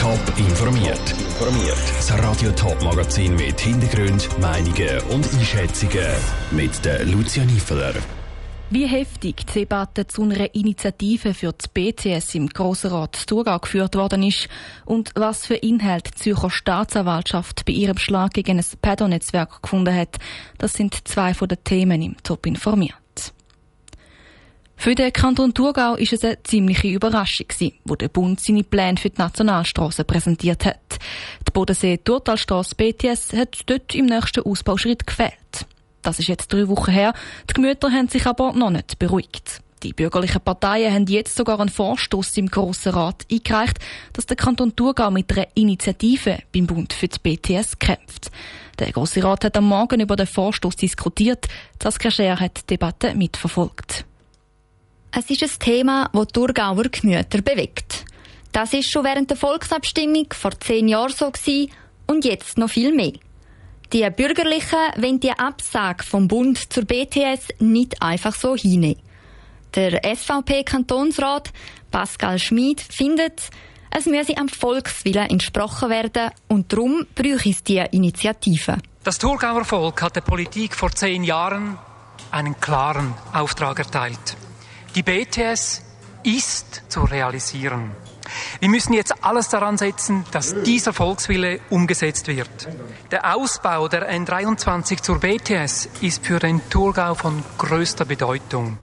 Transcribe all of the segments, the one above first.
Top informiert. Das Radio Top Magazin mit Hintergrund, Meinungen und Einschätzungen mit der Lucia Niefeler. Wie heftig die Debatte zu einer Initiative für das BTS im Grossen Rat Thurgau geführt worden ist und was für Inhalt die Zürcher Staatsanwaltschaft bei ihrem Schlag gegen ein Pedo-Netzwerk gefunden hat, das sind zwei von den Themen im Top informiert. Für den Kanton Thurgau ist es eine ziemliche Überraschung gewesen, wo der Bund seine Pläne für die Nationalstraße präsentiert hat. Die Bodensee-Turtalstrasse BTS hat dort im nächsten Ausbauschritt gefehlt. Das ist jetzt drei Wochen her. Die Gemüter haben sich aber noch nicht beruhigt. Die bürgerlichen Parteien haben jetzt sogar einen Vorstoß im Grossen Rat eingereicht, dass der Kanton Thurgau mit einer Initiative beim Bund für die BTS kämpft. Der Grosse Rat hat am Morgen über den Vorstoß diskutiert. Saskia Scher hat die Debatte mitverfolgt. Es ist ein Thema, das die Thurgauer Gemüter bewegt. Das ist schon während der Volksabstimmung vor zehn Jahren so gewesen und jetzt noch viel mehr. Die Bürgerlichen wollen die Absage vom Bund zur BTS nicht einfach so hinnehmen. Der SVP-Kantonsrat Pascal Schmid findet, es müsse am Volkswillen entsprochen werden und darum bräuchte es diese Initiative. Das Thurgauer Volk hat der Politik vor zehn Jahren einen klaren Auftrag erteilt. Die BTS ist zu realisieren. Wir müssen jetzt alles daran setzen, dass dieser Volkswille umgesetzt wird. Der Ausbau der N23 zur BTS ist für den Thurgau von größter Bedeutung.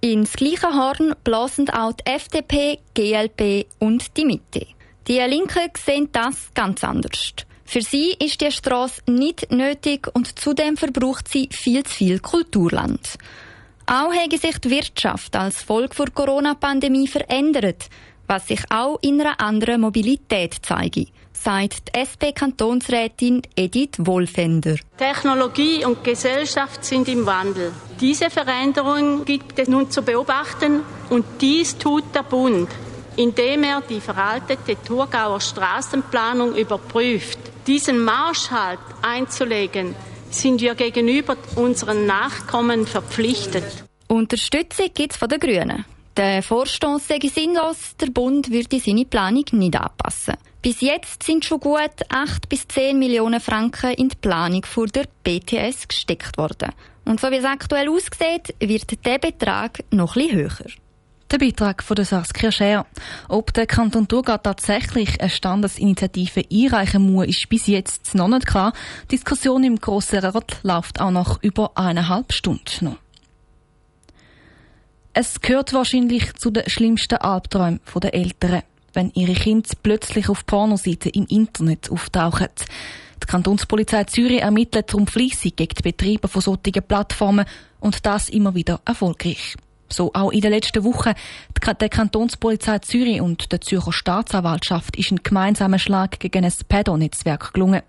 Ins gleiche Horn blasen auch die FDP, GLP und die Mitte. Die Linken sehen das ganz anders. Für sie ist die Straße nicht nötig und zudem verbraucht sie viel zu viel Kulturland. Auch hat sich die Wirtschaft als Folge der Corona-Pandemie verändert, was sich auch in einer anderen Mobilität zeige, sagt die SP-Kantonsrätin Edith Wohlfender. Technologie und Gesellschaft sind im Wandel. Diese Veränderung gibt es nun zu beobachten und dies tut der Bund, indem er die veraltete Thurgauer Straßenplanung überprüft. Diesen Marschhalt einzulegen, sind wir gegenüber unseren Nachkommen verpflichtet. Unterstützung gibt es von den Grünen. Der Vorstoß sei sinnlos, der Bund würde seine Planung nicht anpassen. Bis jetzt sind schon gut 8 bis 10 Millionen Franken in die Planung für der BTS gesteckt worden. Und so wie es aktuell aussieht, wird der Betrag noch etwas höher. Der Beitrag von der Saskia Scher. Ob der Kanton Thurgau tatsächlich eine Standesinitiative einreichen muss, ist bis jetzt noch nicht klar. Die Diskussion im Grossen Rat läuft auch noch über eineinhalb Stunden noch. Es gehört wahrscheinlich zu den schlimmsten Albträumen der Eltern, wenn ihre Kinder plötzlich auf Pornoseiten im Internet auftauchen. Die Kantonspolizei Zürich ermittelt darum fleissig gegen die Betreiber von solchen Plattformen und das immer wieder erfolgreich. So auch in den letzten Wochen. Der Kantonspolizei Zürich und der Zürcher Staatsanwaltschaft ist ein gemeinsamer Schlag gegen ein Pedo-Netzwerk gelungen.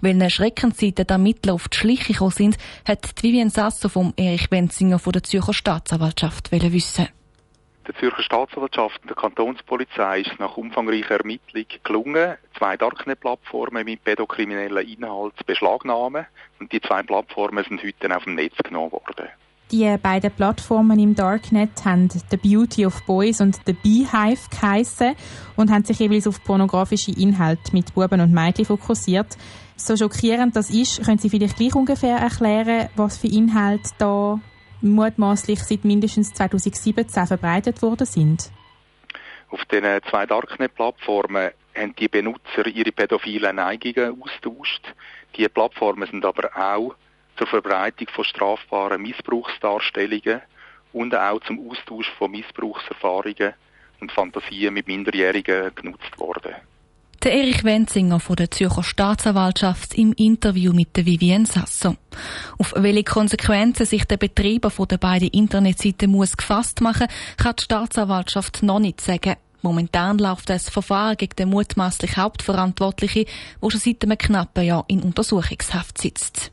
Weil eine Schreckensseite der Ermittler auf die Schliche gekommen sind, hat Vivian Sasso vom Erich Wenzinger von der Zürcher Staatsanwaltschaft wissen. Der Zürcher Staatsanwaltschaft und der Kantonspolizei ist nach umfangreicher Ermittlung gelungen, zwei Darknet-Plattformen mit pädokriminellen Inhalt zu beschlagnahmen. Und die zwei Plattformen sind heute auf dem Netz genommen worden. Die beiden Plattformen im Darknet haben The Beauty of Boys und The Beehive geheissen und haben sich jeweils auf pornografische Inhalte mit Buben und Mädchen fokussiert. So schockierend das ist, können Sie vielleicht gleich ungefähr erklären, was für Inhalte da mutmaßlich seit mindestens 2017 verbreitet worden sind? Auf den zwei Darknet-Plattformen haben die Benutzer ihre pädophilen Neigungen austauscht. Die Plattformen sind aber auch zur Verbreitung von strafbaren Missbrauchsdarstellungen und auch zum Austausch von Missbrauchserfahrungen und Fantasien mit Minderjährigen genutzt worden. Der Erich Wenzinger von der Zürcher Staatsanwaltschaft im Interview mit der Vivienne Sasso. Auf welche Konsequenzen sich der Betreiber von der beiden Internetseiten muss gefasst machen, kann die Staatsanwaltschaft noch nicht sagen. Momentan läuft das Verfahren gegen den mutmaßlich Hauptverantwortlichen, der schon seit einem knappen Jahr in Untersuchungshaft sitzt.